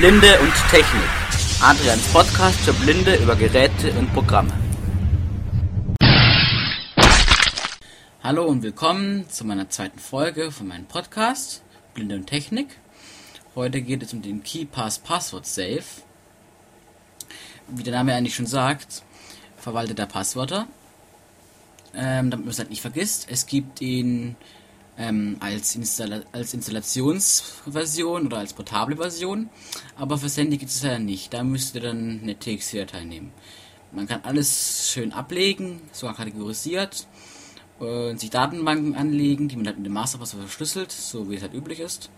Blinde und Technik. Adrians Podcast für Blinde über Geräte und Programme. Hallo und willkommen zu meiner zweiten Folge von meinem Podcast Blinde und Technik. Heute geht es um den KeyPass Password Safe. Wie der Name eigentlich schon sagt, verwaltet er Passwörter. Ähm, damit man es halt nicht vergisst. Es gibt ihn ähm, als, Installa als Installationsversion oder als portable Version, aber fürs Handy gibt es ja nicht. Da müsst ihr dann eine TXT-Datei nehmen. Man kann alles schön ablegen, sogar kategorisiert und sich Datenbanken anlegen, die man halt mit dem Masterpasswort verschlüsselt, so wie es halt üblich ist.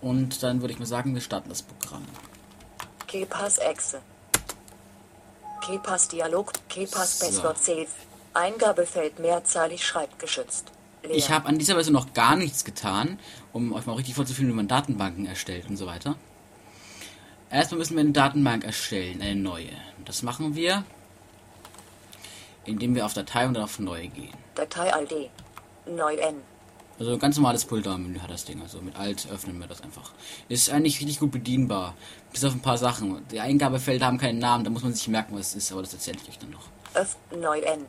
Und dann würde ich mal sagen, wir starten das Programm. KeyPass Exe. KeyPass Dialog. KeyPass So. Passwort Safe. Eingabefeld mehrzahlig schreibgeschützt. Leer. Ich habe an dieser Version noch gar nichts getan, um euch mal richtig vorzuführen, wie man Datenbanken erstellt und so weiter. Erstmal müssen wir eine Datenbank erstellen, eine neue. Das machen wir, indem wir auf Datei und dann auf Neu gehen. Datei ID. Neu N. Also ein ganz normales Pulldown-Menü hat das Ding. Also mit Alt öffnen wir das einfach. Ist eigentlich richtig gut bedienbar. Bis auf ein paar Sachen. Die Eingabefelder haben keinen Namen, da muss man sich merken, was es ist, aber das erzähle ich euch dann noch. Öff. Neu N.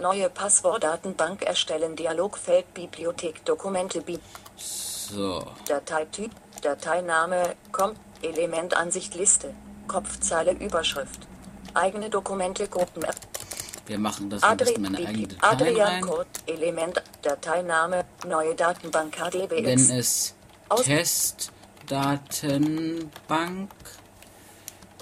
Neue Passwortdatenbank erstellen. Dialogfeld Bibliothek Dokumente Bi So. Dateityp. Dateiname. Kommt. Elementansicht Liste. Kopfzeile Überschrift. Eigene Dokumente Gruppen. Wir machen das Adri meine eigene Datei Adrian. Code. Element. Dateiname. Neue Datenbank HDBX. Wenn es Aus- Testdatenbank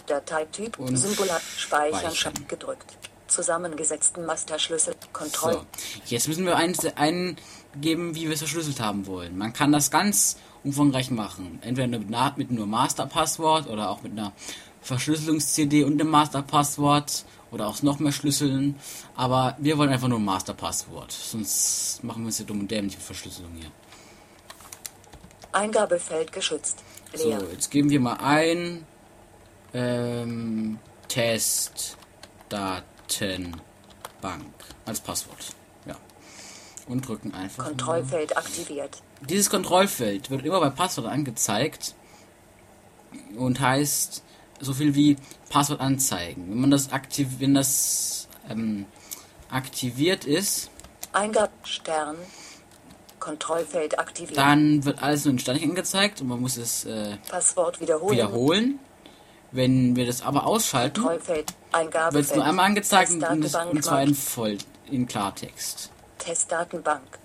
Dateityp, Symbol, Speichern, speichern. Gedrückt. Zusammengesetzten Masterschlüssel, Kontroll, So, jetzt müssen wir ein- eingeben, wie wir es verschlüsselt haben wollen. Man kann das ganz umfangreich machen. Entweder mit, mit nur Masterpasswort oder auch mit einer Verschlüsselungs-CD und einem Masterpasswort oder auch noch mehr Schlüsseln. Aber wir wollen einfach nur ein Masterpasswort. Sonst machen wir es ja dumm und dämlich mit Verschlüsselung hier. Eingabefeld geschützt, So, leer, jetzt geben wir mal ein ähm, Testdatenbank als Passwort. Ja. Und drücken einfach. mal. Kontrollfeld aktiviert, Dieses Kontrollfeld wird immer bei Passwort angezeigt und heißt so viel wie Passwort anzeigen. Wenn man das aktiv, wenn das ähm, aktiviert ist, Eingab, Stern, Kontrollfeld aktiviert, dann wird alles nur in Ständig angezeigt und man muss es äh, Passwort wiederholen, wiederholen. Wenn wir das aber ausschalten, wird es nur einmal angezeigt und, und, zwar in voll in Klartext. Testdatenbank,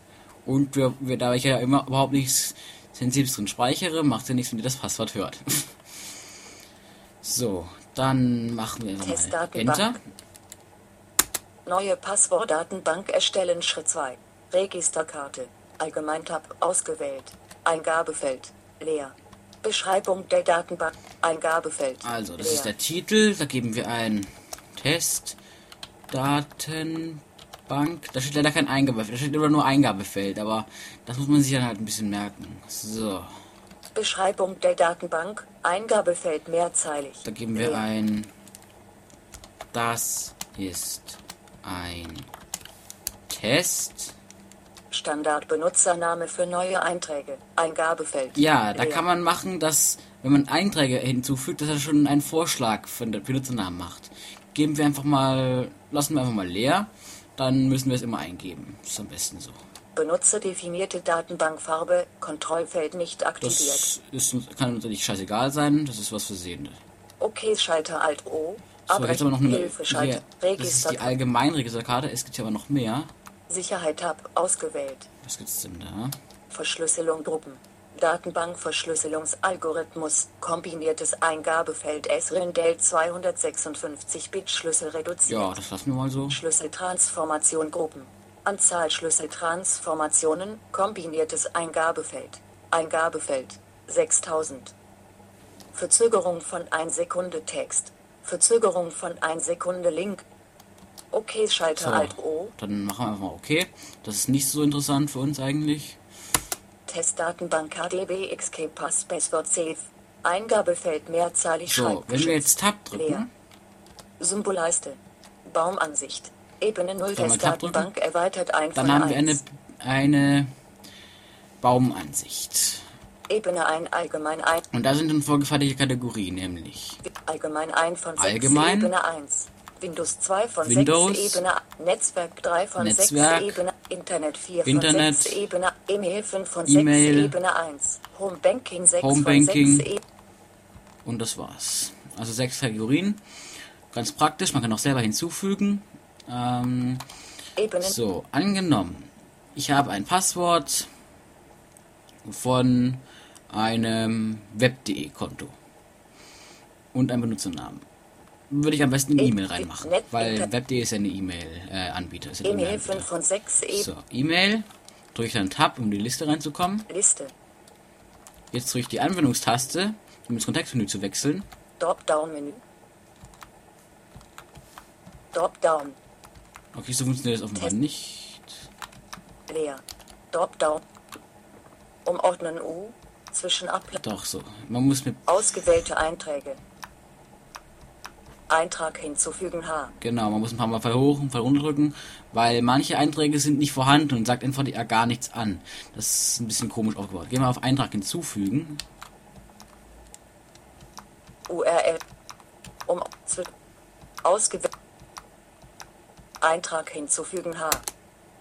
Und wir, wir, da ich ja immer überhaupt nichts Sensibles drin speichere, macht ja nichts, wenn ihr das Passwort hört. so, dann machen wir einfach mal Testdatenbank. Enter. neue Passwortdatenbank erstellen, Schritt 2, Registerkarte, Allgemeintab ausgewählt, Eingabefeld, leer, Beschreibung der Datenbank, Eingabefeld, Also, das leer. ist der Titel, da geben wir ein Test Datenbank. Da steht leider kein Eingabefeld, da steht immer nur Eingabefeld, aber das muss man sich dann halt ein bisschen merken. So, Beschreibung der Datenbank, Eingabefeld mehrzeilig. da geben wir leer. ein Das ist ein Test. Standardbenutzername für neue Einträge, Eingabefeld. Ja, da kann man machen, dass, wenn man Einträge hinzufügt, dass er schon einen Vorschlag für den Benutzernamen macht. Geben wir einfach mal, lassen wir einfach mal leer, dann müssen wir es immer eingeben. ist am besten so. Benutze definierte Datenbankfarbe, Kontrollfeld nicht aktiviert. Das ist, kann uns nicht scheißegal sein, das ist was für Sehende. Okay, Schalter Alt O. So, jetzt aber noch eine, Hilfe, Schalter, hier, das ist die Register, Allgemeinregisterkarte, es gibt hier aber noch mehr. Sicherheit Tab ausgewählt. Was gibt's denn da? Verschlüsselung Gruppen. Datenbankverschlüsselungsalgorithmus. Kombiniertes Eingabefeld SRINDEL 256-Bit Schlüssel reduziert. Ja, das lassen wir mal so. Schlüsseltransformation Gruppen. Anzahl Schlüsseltransformationen. Kombiniertes Eingabefeld. Eingabefeld 6000. Verzögerung von 1 Sekunde Text. Verzögerung von 1 Sekunde Link. Okay, Schalter So, Alt O. dann machen wir einfach mal okay. Das ist nicht so interessant für uns eigentlich. Testdatenbank HDB XK Pass Passwort Safe. Eingabefeld mehrzahlig So, wenn wir jetzt Tab Leer. drücken, Symbolleiste. Baumansicht. Ebene 0 Wenn wir Tab drücken, Testdatenbank erweitert ein dann haben wir eine, 1. eine Baumansicht. Ebene ein allgemein ein Und da sind dann vorgefertigte Kategorien, nämlich allgemein ein von 6 Allgemein. Ebene 1. Windows 2 von Windows. 6 Ebene Netzwerk 3 von Netzwerk. 6 Ebene Internet 4 Internet. von 6 Ebene E-Mail 5 von E-Mail. 6 Ebene 1 Home Banking 6 Home von Banking. 6 Ebene und das war's. Also sechs Kategorien. Ganz praktisch, man kann auch selber hinzufügen. Ähm, so, angenommen, ich habe ein Passwort von einem Web.de-Konto und einen Benutzernamen. Würde ich am besten eine E- E-Mail reinmachen, weil Web.de ist ja eine E-Mail-Anbieter. ein E-Mail E-Mail-Anbieter. 5 von 6 Ebene So, E-Mail, drücke ich dann Tab, um in die Liste reinzukommen. Liste Jetzt drücke ich die Anwendungstaste, um ins Kontextmenü zu wechseln. Dropdown-Menü Dropdown Okay, so funktioniert das offenbar Test. nicht. leer Dropdown Umordnen U zwischen Abla Doch, so. Man muss mit, Ausgewählte Einträge Eintrag hinzufügen H genau, man muss ein paar Mal Fall hoch und Fall runter drücken, weil manche Einträge sind nicht vorhanden und sagt einfach ja gar nichts an. Das ist ein bisschen komisch aufgebaut. Gehen wir auf Eintrag hinzufügen. URL um ausgewählt Eintrag hinzufügen H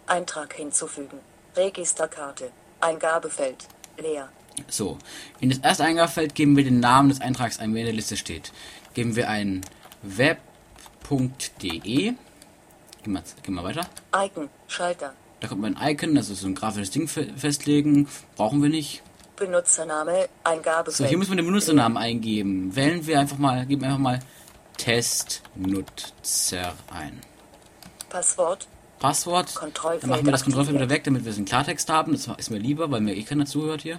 Eintrag hinzufügen Registerkarte Eingabefeld leer So, in das erste Eingabefeld geben wir den Namen des Eintrags ein, wer in der Liste steht. Geben wir ein web.de. Gehen wir, gehen wir weiter. Icon Schalter Da kommt man ein Icon, also so ein grafisches Ding fe- festlegen. Brauchen wir nicht. Benutzername Eingabefeld So, hier muss man den Benutzernamen eingeben. Wählen wir einfach mal, geben einfach mal Testnutzer ein. Passwort Passwort. Dann machen wir das Kontrollfeld wieder weg, damit wir es in Klartext haben. Das ist mir lieber, weil mir eh keiner zuhört hier.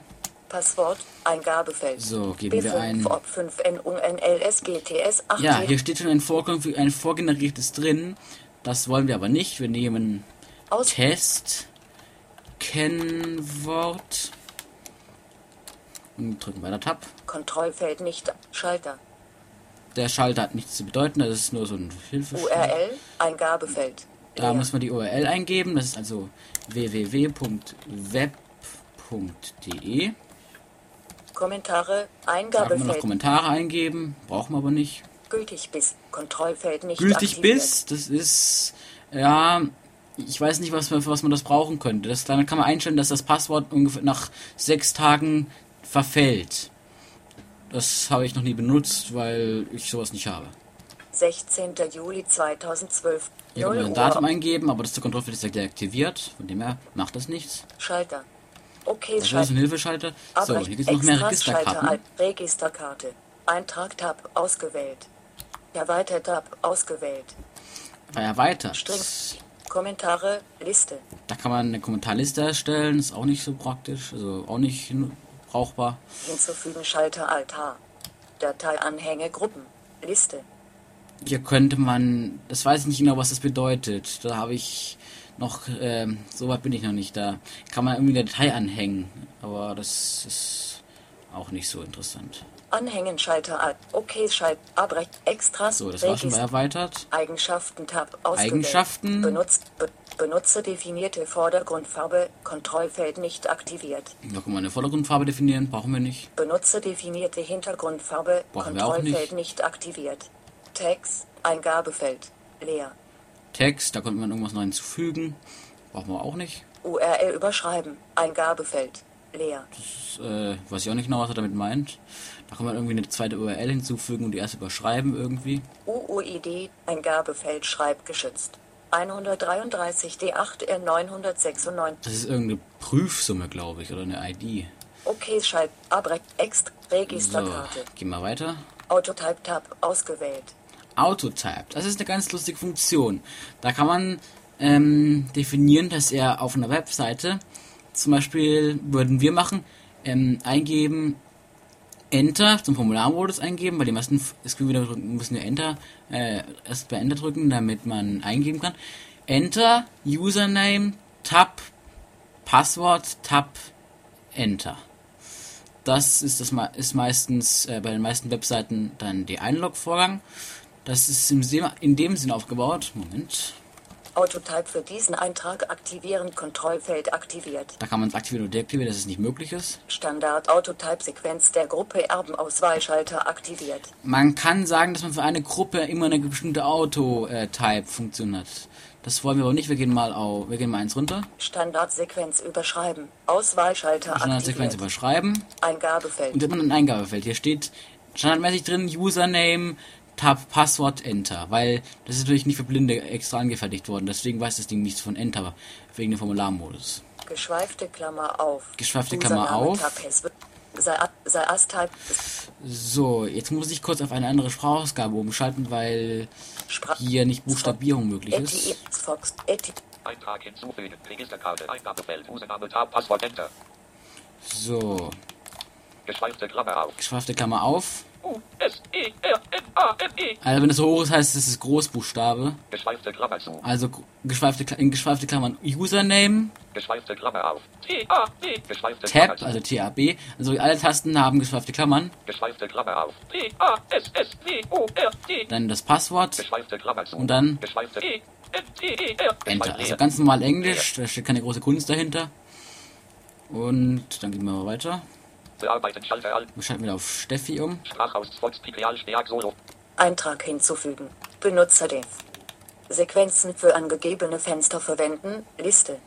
Passwort Eingabefeld So, geben wir ein- B5 ob 5 NUNLSGTS 8 Ja, hier steht schon ein, vorkonfig- ein vorgeneriertes drin. Das wollen wir aber nicht. Wir nehmen aus Test, Kennwort und drücken weiter Tab. Kontrollfeld nicht Schalter Der Schalter hat nichts zu bedeuten, das ist nur so ein Hilfe. URL Eingabefeld Da leer. muss man die URL eingeben, das ist also www.web.de. Kommentare Da kann man noch Kommentare eingeben, brauchen wir aber nicht. gültig bis Kontrollfeld nicht Gültig aktiviert. bis, das ist, ja, ich weiß nicht, was, man- für was man das brauchen könnte. Das, damit kann man einstellen, dass das Passwort ungefähr nach sechs Tagen verfällt. Das habe ich noch nie benutzt, weil ich sowas nicht habe. 16. Juli 2012 Hier kann 0 man ein Datum eingeben, aber das zur Kontrollfeld ist ja deaktiviert. Von dem her macht das nichts. Schalter Okay Das ist ein Schalter Hilfeschalter. So, hier gibt es noch mehr Registerkarten. Alt- Registerkarte Eintrag Tab ausgewählt Erweitert Tab ausgewählt erweitert. Strings Kommentare Liste Da kann man eine Kommentarliste erstellen. Ist auch nicht so praktisch. Also auch nicht brauchbar. hinzufügen Schalter Alt H Dateianhänge Gruppen Liste Hier könnte man, das weiß ich nicht genau, was das bedeutet. Da habe ich noch, ähm, so weit bin ich noch nicht da. Kann man irgendwie eine Datei anhängen, aber das ist auch nicht so interessant. Anhängen Schalter Alt Okay Schalt Abbrechen Extras So, das war schon Regist- erweitert. Eigenschaften Tab ausgewählt. Eigenschaften. Benutzt, be, benutzerdefinierte Vordergrundfarbe Kontrollfeld nicht aktiviert. Da kann man eine Vordergrundfarbe definieren, brauchen wir nicht. Benutzerdefinierte Hintergrundfarbe Brauchen wir auch Kontrollfeld nicht. nicht. aktiviert. Text Eingabefeld leer. Text, da konnte man irgendwas noch hinzufügen. Brauchen wir auch nicht. URL überschreiben Eingabefeld leer. Das, äh, weiß ich auch nicht genau, was er damit meint. Da kann man irgendwie eine zweite URL hinzufügen und die erste überschreiben irgendwie. UUID Eingabefeld schreibgeschützt. 133 D8 R996 Das ist irgendeine Prüfsumme, glaube ich, oder eine ID. Okay Schalt Abrech Ext So, Registerkarte gehen wir weiter. Autotype Tab ausgewählt. Autotype. Das ist eine ganz lustige Funktion. Da kann man ähm, definieren, dass er auf einer Webseite, zum Beispiel würden wir machen, ähm, eingeben, Enter zum Formularmodus eingeben, weil die meisten Screenreader drücken, müssen ja Enter, äh, erst bei Enter drücken, damit man eingeben kann. Enter, Username, Tab, Passwort, Tab, Enter. Das ist, das ist meistens äh, bei den meisten Webseiten dann der Einlog-Vorgang. Das ist in dem Sinn aufgebaut. Moment. Autotype für diesen Eintrag aktivieren. Kontrollfeld aktiviert. Da kann man es aktivieren oder deaktivieren, dass es nicht möglich ist. Standard Autotype Sequenz der Gruppe Erbenauswahlschalter aktiviert. Man kann sagen, dass man für eine Gruppe immer eine bestimmte Auto-Type-Funktion hat. Das wollen wir aber nicht. Wir gehen mal auf, wir gehen mal eins runter. Standardsequenz überschreiben. Auswahlschalter Standardsequenz aktiviert. überschreiben. Eingabefeld. Und dann ein Eingabefeld. Hier steht standardmäßig drin Username, Tab, Passwort, Enter. Weil das ist natürlich nicht für Blinde extra angefertigt worden. Deswegen weiß das Ding nichts von Enter. Wegen dem Formularmodus. Geschweifte Klammer auf. Geschweifte Klammer auf. So, jetzt muss ich kurz auf eine andere Sprachausgabe umschalten, weil hier nicht Buchstabierung möglich ist. Fox. Eti Eintrag hinzufügen. Registerkarte. Eingabefeld. Username Tab. Passwort Enter. So, Geschweifte Klammer auf. geschweifte Klammer auf. E E. Also wenn es so hoch ist, heißt es, es ist Großbuchstabe. Geschweifte Klammer zu. Also geschweifte, in geschweifte Klammern Username, Geschweifte Klammer auf. T A B. Geschweifte Tab, also TAB. Also alle Tasten haben geschweifte Klammern. Geschweifte Klammer auf. R D. Dann das Passwort, Geschweifte Klammer zu. Und dann? Geschweifte E E. Enter. Also ganz normal Englisch, da steht keine große Kunst dahinter. Und dann gehen wir mal weiter. Bearbeiten Schalter Alt. Wir schalten wieder auf Steffi um. Sprachaus Volkspipial Steag Solo. Eintrag hinzufügen. Benutzerdef. Sequenzen für angegebene Fenster verwenden. Liste.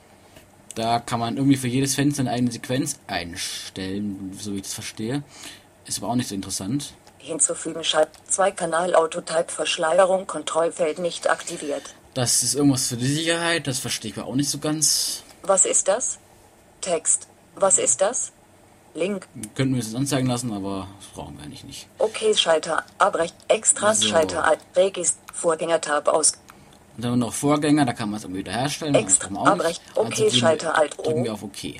Da kann man irgendwie für jedes Fenster eine eigene Sequenz einstellen, so wie ich das verstehe. Ist aber auch nicht so interessant. Hinzufügen Schalt. Zwei-Kanal Autotype Verschleierung Kontrollfeld nicht aktiviert. Das ist irgendwas für die Sicherheit, das verstehe ich aber auch nicht so ganz. Was ist das? Text. Was ist das? Link. Könnten wir es uns anzeigen lassen, aber das brauchen wir eigentlich nicht. Okay, Schalter. Abbrecht. Extras So. Schalter Alt. Regist. Vorgängertab aus. Und dann haben wir noch Vorgänger, da kann man es irgendwie wiederherstellen. Extra- wir Abrecht. Okay, wir- Schalter Alt O. Drücken wir auf OK.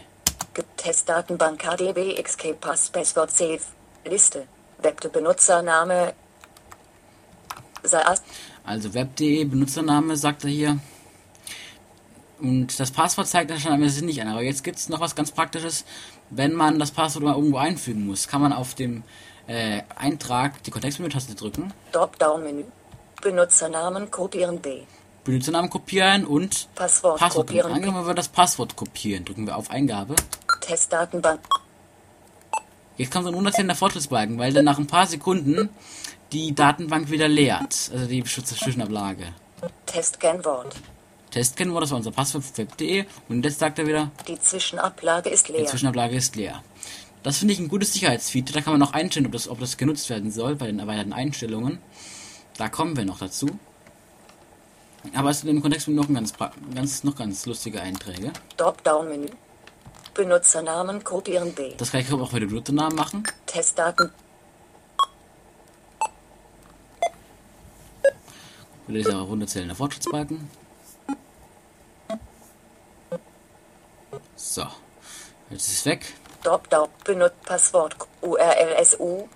Testdatenbank KDB XK Pass Passwort Safe. Liste. Webte Benutzername. Also web.de, Benutzername, sagt er hier. Und das Passwort zeigt er schon einmal nicht an. Aber jetzt gibt es noch was ganz Praktisches. Wenn man das Passwort mal irgendwo einfügen muss, kann man auf dem äh, Eintrag die Kontextmenü-Taste drücken, Dropdown-Menü. Benutzernamen kopieren B. Benutzernamen kopieren und Passwort, Passwort kopieren. Angenommen wird das Passwort kopieren. Drücken wir auf Eingabe. Testdatenbank. Jetzt kommt so ein unerzählender Fortschrittsbalken, weil dann nach ein paar Sekunden die Datenbank wieder leert. Also die Zwischenablage. Testkennwort. Testkennen das war unser Passwort für web.de und jetzt sagt er wieder, Die Zwischenablage ist die leer. Zwischenablage ist leer. Das finde ich ein gutes Sicherheitsfeature. Da kann man auch einstellen, ob das, ob das genutzt werden soll bei den erweiterten Einstellungen. Da kommen wir noch dazu. Aber es sind im Kontext noch ein ganz, ganz, noch ganz lustige Einträge. Dropdown-Menü. Benutzernamen kopieren B. Das gleiche kann man auch für den Benutzernamen machen. Testdaten. Wieder dieser runterzählende Fortschrittsbalken. So. Jetzt ist es weg. Dropdown. Benutzt Passwort. URLSU.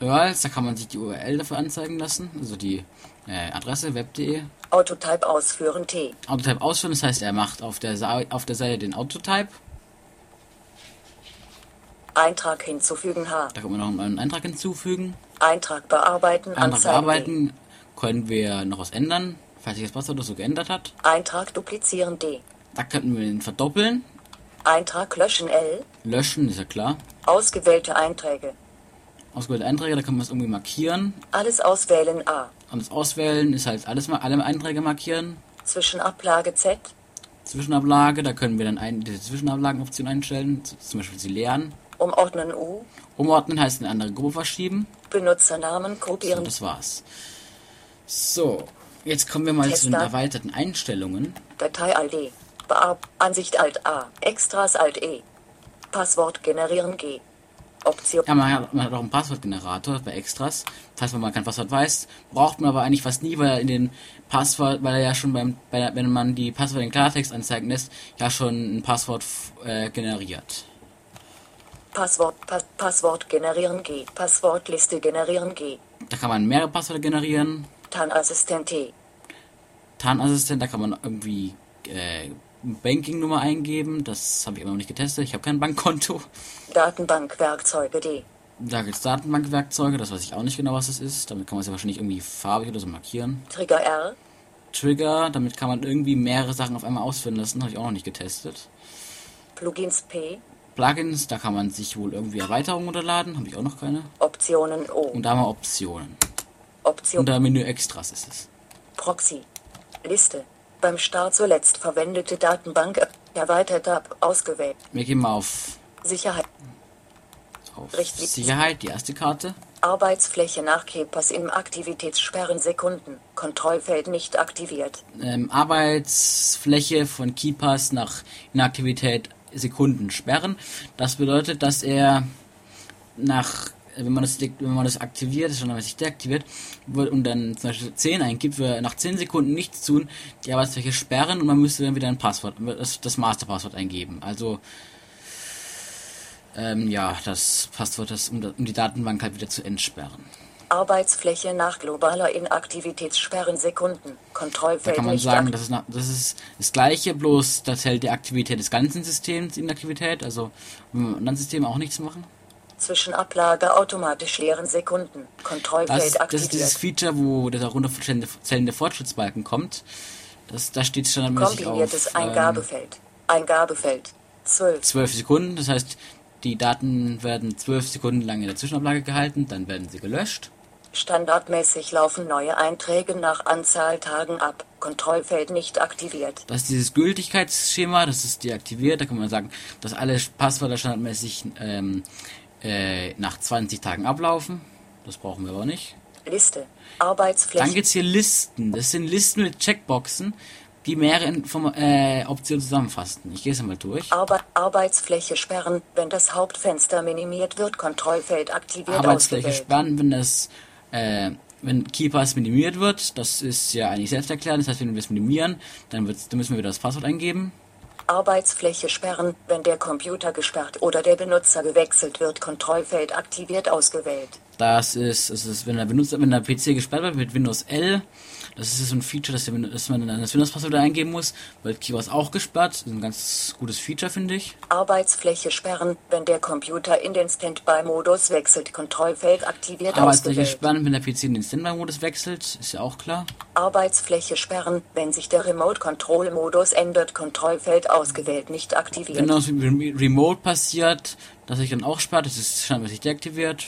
URLs, da kann man sich die URL dafür anzeigen lassen. Also die äh, Adresse web.de. Autotype ausführen T. Autotype ausführen, das heißt, er macht auf der, Sa auf der Seite den Autotype. Eintrag hinzufügen H. Da kann man noch einen Eintrag hinzufügen. Eintrag bearbeiten. Eintrag Anzeigen bearbeiten. Können wir noch was ändern, falls sich das Passwort so geändert hat. Eintrag duplizieren D. Da könnten wir ihn verdoppeln. Eintrag löschen L. Löschen, ist ja klar. Ausgewählte Einträge. Ausgewählte Einträge, da kann man es irgendwie markieren. Alles auswählen A. Und das Auswählen ist halt alles mal alle Einträge markieren. Zwischenablage Z. Zwischenablage, da können wir dann ein, diese Zwischenablagenoption einstellen, zum Beispiel sie leeren. Umordnen U. Umordnen heißt in eine andere Gruppe verschieben. Benutsernamen So, kopieren. das war's. So, jetzt kommen wir mal zu den erweiterten Einstellungen. Datei Alt Bear Ansicht Alt A. Extras Alt E. Passwort generieren G. Option. Ja, man hat, man hat auch einen Passwortgenerator bei Extras. Falls man mal kein Passwort weiß, braucht man aber eigentlich fast nie, weil er in den Passwort, weil er ja schon beim, bei, wenn man die Passwörter in Klartext anzeigen lässt, ja schon ein Passwort äh, generiert. Passwort. Pass Passwort generieren G. Passwortliste generieren G. Da kann man mehrere Passwörter generieren. TAN-Assistent T. TAN-Assistent, da kann man irgendwie äh, Banking-Nummer eingeben. Das habe ich immer noch nicht getestet. Ich habe kein Bankkonto. Datenbankwerkzeuge D. Da gibt es Datenbankwerkzeuge, das weiß ich auch nicht genau, was das ist. Damit kann man es ja wahrscheinlich irgendwie farbig oder so markieren. Trigger R. Trigger, damit kann man irgendwie mehrere Sachen auf einmal ausführen lassen, habe ich auch noch nicht getestet. Plugins P, Plugins, da kann man sich wohl irgendwie Erweiterungen runterladen, habe ich auch noch keine. Optionen O, Und da haben wir Optionen. Option Unter Menü Extras ist es. Proxy, Liste, beim Start zuletzt verwendete Datenbank, erweitert ab, ausgewählt, Wir gehen mal auf, Sicherheit, auf Richtig. Sicherheit, die erste Karte. Arbeitsfläche nach Kepas im Aktivitätssperren Sekunden, Kontrollfeld nicht aktiviert, Ähm, Arbeitsfläche von Keepers nach Inaktivität Sekunden sperren. Das bedeutet, dass er nach wenn man das, wenn man das aktiviert, ist schon wenn sich deaktiviert, wird und dann zum Beispiel 10 eingibt, wird nach 10 Sekunden nichts tun, die Arbeitsfläche sperren und man müsste dann wieder ein Passwort, das, das Masterpasswort eingeben. Also, ähm, ja, das Passwort, das, um, um die Datenbank halt wieder zu entsperren. Arbeitsfläche nach globaler Inaktivitätssperren Sekunden, Da Kontrollfeld kann man sagen, das ist, nach- das ist das gleiche, bloß das hält die Aktivität des ganzen Systems in Aktivität, also wenn im anderen System auch nichts machen. Zwischenablage automatisch leeren Sekunden, Das, Kontrollfeld das ist aktiviert, dieses Feature, wo der darunterzählende zählende Fortschrittsbalken kommt. Das, da steht standardmäßig kombiniertes auf ähm, Eingabefeld, Eingabefeld, 12, 12 Sekunden, das heißt, die Daten werden 12 Sekunden lang in der Zwischenablage gehalten, dann werden sie gelöscht. standardmäßig laufen neue Einträge nach Anzahl Tagen ab, Kontrollfeld nicht aktiviert, Das ist dieses Gültigkeitsschema, das ist deaktiviert. Da kann man sagen, dass alle Passwörter standardmäßig ähm, äh, nach 20 Tagen ablaufen. Das brauchen wir aber nicht. Liste, Dann Arbeitsfläche, gibt's hier Listen. Das sind Listen mit Checkboxen, die mehrere Inform äh, Optionen zusammenfassen. Ich gehe es mal durch. Arbe Arbeitsfläche sperren, wenn das Hauptfenster minimiert wird, Kontrollfeld aktiviert Arbeitsfläche ausgewählt. sperren, wenn das äh, wenn Keepers minimiert wird, das ist ja eigentlich selbsterklärend. Das heißt, wenn wir es minimieren, dann, wird's, dann müssen wir wieder das Passwort eingeben. Arbeitsfläche sperren, wenn der Computer gesperrt oder der Benutzer gewechselt wird, Kontrollfeld aktiviert ausgewählt. Das ist, es ist, wenn der Benutzer, wenn der PC gesperrt wird mit Windows L, das ist so ein Feature, dass, der, dass man dann das Windows-Passwort wieder eingeben muss, wird Keepers auch gesperrt. Das ist ein ganz gutes Feature, finde ich. Arbeitsfläche sperren, wenn der Computer in den Standby-Modus wechselt, Kontrollfeld aktiviert Arbeitsfläche ausgewählt. sperren, wenn der PC in den Standby-Modus wechselt, ist ja auch klar. Arbeitsfläche sperren, wenn sich der Remote-Control-Modus ändert, Kontrollfeld ausgewählt, nicht aktiviert. Wenn das mit Rem- Remote passiert, dass sich dann auch sperrt, das ist scheinbar nicht deaktiviert.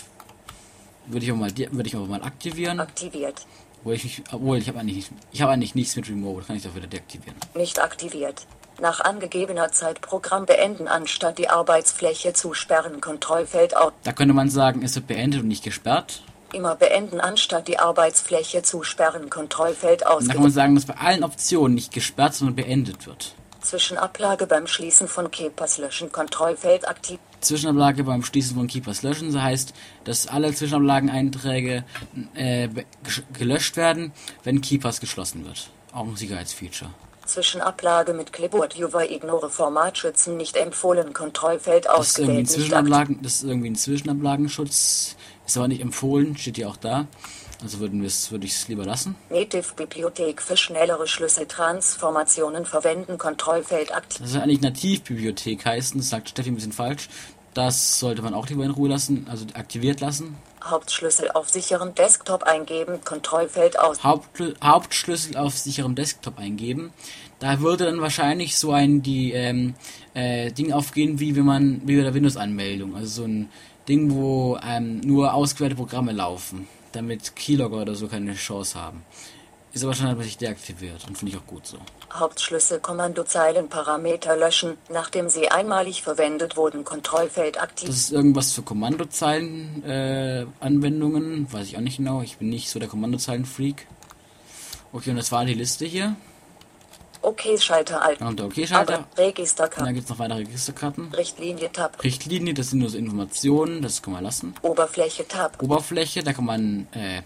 Würde ich auch mal, de- würde ich auch mal aktivieren. Aktiviert, Obwohl ich, nicht- obwohl ich habe eigentlich, ich habe eigentlich nichts mit Remote, kann ich doch wieder deaktivieren. nicht aktiviert. Nach angegebener Zeit Programm beenden, anstatt die Arbeitsfläche zu sperren, Kontrollfeld aus. Da könnte man sagen, es wird beendet und nicht gesperrt. Immer beenden, anstatt die Arbeitsfläche zu sperren, Kontrollfeld Und da kann man sagen, dass bei allen Optionen nicht gesperrt, sondern beendet wird. Zwischenablage beim Schließen von Kepas löschen, Kontrollfeld aktiv. Zwischenablage beim Schließen von Keepers löschen. Das heißt, dass alle Zwischenablageneinträge äh, gelöscht werden, wenn Keepers geschlossen wird. Auch ein Sicherheitsfeature. Zwischenablage mit Clipboard User ignore Formatschützen nicht empfohlen, Kontrollfeld Das ist irgendwie ein ausgewählt. Zwischenablagen, das ist irgendwie ein Zwischenablagenschutz. Ist aber nicht empfohlen, steht hier auch da. Also würden wir es, würde ich es lieber lassen. Native Bibliothek für schnellere Schlüsseltransformationen verwenden, Kontrollfeld aktiv. Das soll eigentlich Nativbibliothek heißen, das sagt Steffi ein bisschen falsch. Das sollte man auch lieber in Ruhe lassen, also aktiviert lassen. Hauptschlüssel auf sicheren Desktop eingeben, Kontrollfeld aus. Hauptschlü Hauptschlüssel auf sicherem Desktop eingeben. Da würde dann wahrscheinlich so ein die ähm, äh, Ding aufgehen, wie wenn man wie bei der Windows-Anmeldung, also so ein Ding, wo ähm, nur ausgewählte Programme laufen, damit Keylogger oder so keine Chance haben. Ist aber standardmäßig deaktiviert und finde ich auch gut so. Hauptschlüssel Kommandozeilen Parameter löschen, nachdem sie einmalig verwendet wurden, Kontrollfeld aktiv. Das ist irgendwas für Kommandozeilen äh, Anwendungen, weiß ich auch nicht genau. Ich bin nicht so der Kommandozeilen-Freak. Okay, und das war die Liste hier. Okay, Schalter alt. OK-Schalter. Aber Register Und dann gibt es noch weitere Registerkarten. Richtlinie Tab. Richtlinie, das sind nur so Informationen, das kann man lassen. Oberfläche Tab. Oberfläche, da kann man äh,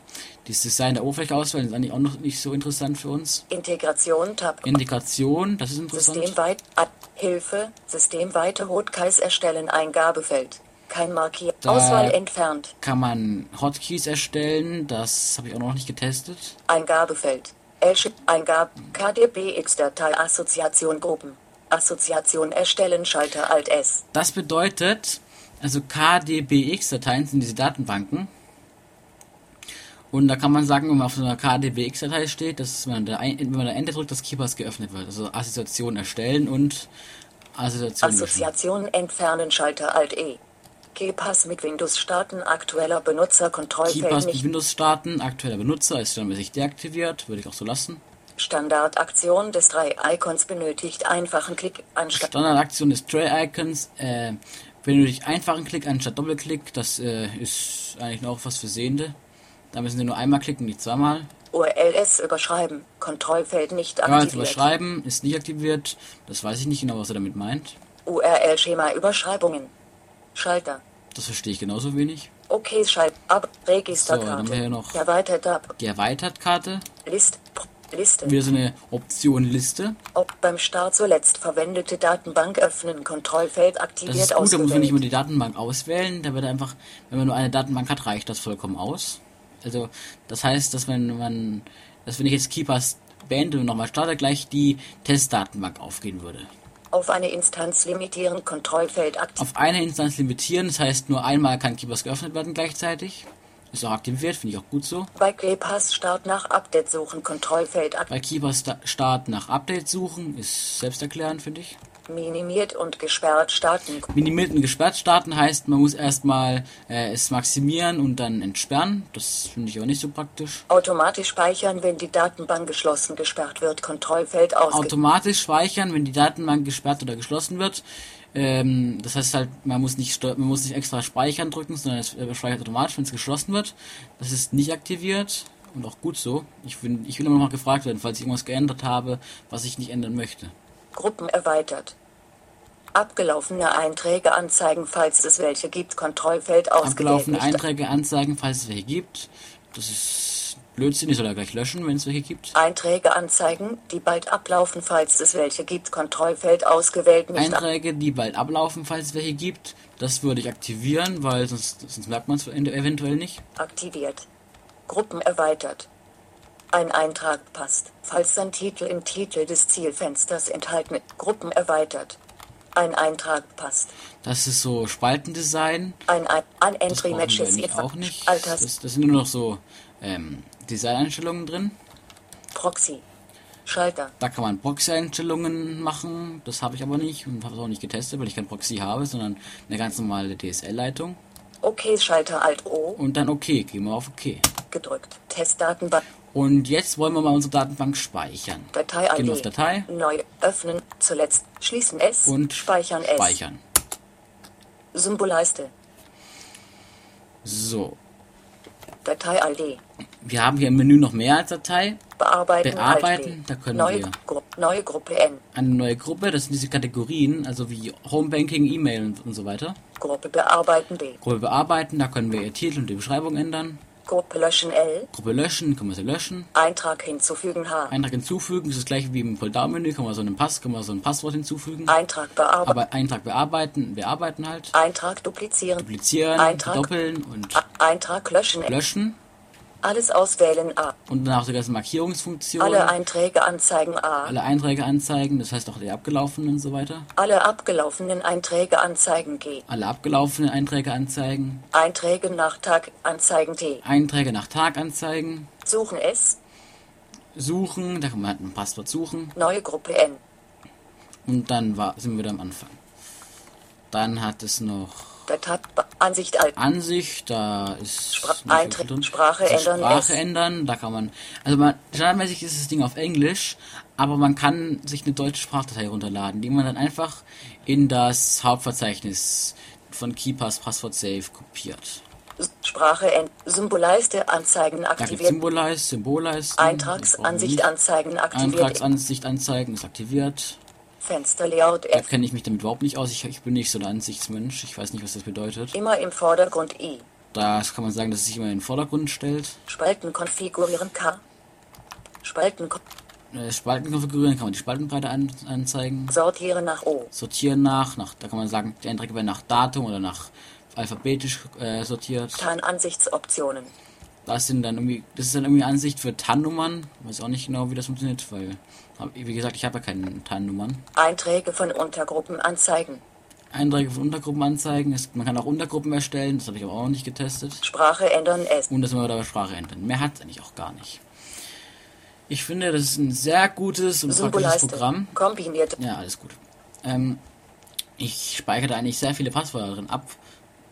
das Design der Oberfläche auswählen, ist eigentlich auch noch nicht so interessant für uns. Integration Tab. Integration, das ist interessant. Systemweit. Ad, Hilfe. Systemweite Hotkreis erstellen. Eingabefeld. Kein Markier. Da- Auswahl entfernt. Kann man Hotkeys erstellen, das habe ich auch noch nicht getestet. Eingabefeld. Elsch Eingab. KDBX-Datei Assoziation Gruppen. Assoziation erstellen. Schalter Alt S. Das bedeutet, also KDBX-Dateien sind diese Datenbanken. Und da kann man sagen, wenn man auf so einer KDWX-Datei steht, dass man da, wenn man da Enter drückt, dass Keepers geöffnet wird. Also Assoziation erstellen und Assoziation. Assoziation entfernen Schalter Alt E. KeyPass mit Windows starten aktueller Benutzerkontrollfeld Keepers mit nicht. Windows starten, aktueller Benutzer ist standardmäßig deaktiviert, würde ich auch so lassen. Standardaktion des drei Icons benötigt einfachen Klick anstatt Standardaktion des Tray Icons, äh, benötigt einfachen Klick anstatt Doppelklick, das äh, ist eigentlich noch was für Sehende. Da müssen sie nur einmal klicken, nicht zweimal. URLs überschreiben. Kontrollfeld nicht aktiviert. überschreiben ist nicht aktiviert. Das weiß ich nicht genau, was er damit meint. URL-Schema Überschreibungen. Schalter. Das verstehe ich genauso wenig. Okay, Schalt ab. So, dann Registerkarte. haben wir hier noch- Erweitert ab. Die Erweitert-Karte, List. Liste. wieder so eine Option Liste. Ob beim Start zuletzt verwendete Datenbank öffnen. Kontrollfeld Das aktiviert ist gut, da muss man nicht immer ausgewählt. die Datenbank auswählen. Da wird einfach, wenn man nur eine Datenbank hat, reicht das vollkommen aus. Also, das heißt, dass wenn man, dass wenn ich jetzt Keepers beende und nochmal starte, gleich die Testdatenbank aufgehen würde. Auf eine Instanz limitieren. Kontrollfeld aktiviert. Auf eine Instanz limitieren, das heißt, nur einmal kann Keepers geöffnet werden gleichzeitig. Ist auch aktiviert, finde ich auch gut so. Bei KeyPass Start nach Update suchen. Kontrollfeld aktiviert. Bei Keepers Sta- Start nach Update suchen, ist selbsterklärend, finde ich. Minimiert und gesperrt starten. Minimiert und gesperrt starten heißt, man muss erstmal äh, es maximieren und dann entsperren. Das finde ich aber nicht so praktisch. Automatisch speichern, wenn die Datenbank geschlossen gesperrt wird. Kontrollfeld ausge Automatisch speichern, wenn die Datenbank gesperrt oder geschlossen wird. Ähm, das heißt halt, man muss nicht man muss nicht extra speichern drücken, sondern es äh, speichert automatisch, wenn es geschlossen wird. Das ist nicht aktiviert und auch gut so. Ich bin, ich will immer noch mal gefragt werden, falls ich irgendwas geändert habe, was ich nicht ändern möchte. Gruppen erweitert. Abgelaufene Einträge anzeigen, falls es welche gibt. Kontrollfeld ausgewählt. Abgelaufene Einträge anzeigen, falls es welche gibt. Das ist Blödsinn, ich soll er gleich löschen, wenn es welche gibt. Einträge anzeigen, die bald ablaufen, falls es welche gibt. Kontrollfeld ausgewählt. Nicht Einträge, die bald ablaufen, falls es welche gibt. Das würde ich aktivieren, weil sonst, sonst merkt man es eventuell nicht. aktiviert. Gruppen erweitert. Ein Eintrag passt, falls sein Titel im Titel des Zielfensters enthalten. Gruppen erweitert. Ein Eintrag passt. Das ist so Spaltendesign. Ein, ein, ein Das Entry wir Matches eigentlich auch nicht. Alters Das, das sind nur noch so ähm, Designeinstellungen drin. Proxy. Schalter. Da kann man Proxy-Einstellungen machen. Das habe ich aber nicht und habe es auch nicht getestet, weil ich kein Proxy habe, sondern eine ganz normale DSL-Leitung. Okay, Schalter Alt O Und dann OK. Gehen wir auf OK. Gedrückt. Testdatenbank. Und jetzt wollen wir mal unsere Datenbank speichern. Datei Gehen wir auf ID. Datei Neu öffnen. Zuletzt schließen S. und speichern S. speichern. Symbolleiste. So. Datei ID. Wir haben hier im Menü noch mehr als Datei. Bearbeiten. Bearbeiten, da können neue, wir- Gru neue Gruppe N. Eine neue Gruppe, das sind diese Kategorien, also wie Homebanking, E-Mail und, und so weiter. Gruppe bearbeiten B. Gruppe bearbeiten, da können wir ihr Titel und die Beschreibung ändern. Gruppe löschen L. Gruppe löschen, können wir sie löschen. Eintrag hinzufügen H. Eintrag hinzufügen, das ist das gleiche wie im Pull-Down-Menü, kann man so einen Pass, kann man so ein Passwort hinzufügen. Eintrag bearbeiten. Aber Eintrag bearbeiten, bearbeiten halt. Eintrag duplizieren. Duplizieren, Eintrag. doppeln und Eintrag löschen löschen. Alles auswählen A. Und danach die ganzen Markierungsfunktionen. Alle Einträge anzeigen A. alle Einträge anzeigen, das heißt auch die abgelaufenen und so weiter. Alle abgelaufenen Einträge anzeigen G. Alle abgelaufenen Einträge anzeigen. Einträge nach Tag anzeigen T. Einträge nach Tag anzeigen. Suchen S. Suchen, da kann man halt ein Passwort suchen. Neue Gruppe N. Und dann war, sind wir wieder am Anfang. Dann hat es noch Datei Ansicht Alt. Ansicht, da ist Spra- Eintritt-. Sprache Also ändern, Sprache S. ändern, da kann man, also man, standardmäßig ist das Ding auf Englisch, aber man kann sich eine deutsche Sprachdatei runterladen, die man dann einfach in das Hauptverzeichnis von KeyPass Passwort Save kopiert. Sprache N. Symbolleiste Anzeigen Da aktiviert. Symbolize, Symbolleisten. Eintragsansicht anzeigen aktiviert. Eintragsansicht anzeigen ist aktiviert. Fensterlayout Da F. kenne ich mich damit überhaupt nicht aus. Ich, ich bin nicht so ein Ansichtsmensch. Ich weiß nicht, was das bedeutet. Immer im Vordergrund I. Da kann man sagen, dass es sich immer in den Vordergrund stellt. Spalten konfigurieren K. Spalten Äh, Spalten konfigurieren, kann man die Spaltenbreite an, anzeigen. sortieren nach O. Sortieren nach, nach, da kann man sagen, die Einträge werden nach Datum oder nach alphabetisch äh, sortiert. TAN-Ansichtsoptionen. Das sind dann irgendwie, das ist dann irgendwie Ansicht für TAN-Nummern. Weiß auch nicht genau, wie das funktioniert, weil, wie gesagt, ich habe ja keine TAN-Nummern. Einträge von Untergruppen anzeigen. Einträge von Untergruppen anzeigen. Es, man kann auch Untergruppen erstellen, das habe ich aber auch nicht getestet. Sprache ändern S. Und das wir dabei Sprache ändern. Mehr hat es eigentlich auch gar nicht. Ich finde, das ist ein sehr gutes und praktisches. Programm. Kombiniert. Ja, alles gut. Ähm, ich speichere da eigentlich sehr viele Passwörter drin ab,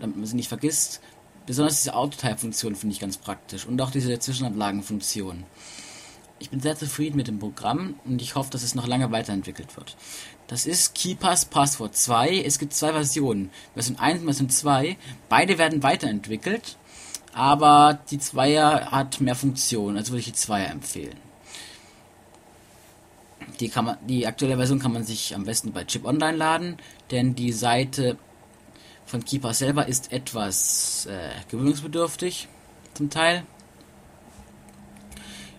damit man sie nicht vergisst. Besonders diese Autotype-Funktion finde ich ganz praktisch und auch diese Zwischenablagen-Funktion. Ich bin sehr zufrieden mit dem Programm und ich hoffe, dass es noch lange weiterentwickelt wird. Das ist KeyPass Passwort 2. Es gibt zwei Versionen. Version 1 und Version 2. Beide werden weiterentwickelt, aber die Zweier hat mehr Funktionen, also würde ich die Zweier empfehlen. Die, kann man, die aktuelle Version kann man sich am besten bei Chip Online laden, denn die Seite von KeyPass selber ist etwas äh, gewöhnungsbedürftig zum Teil.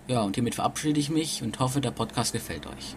Ja, und hiermit verabschiede ich mich und hoffe, der Podcast gefällt euch.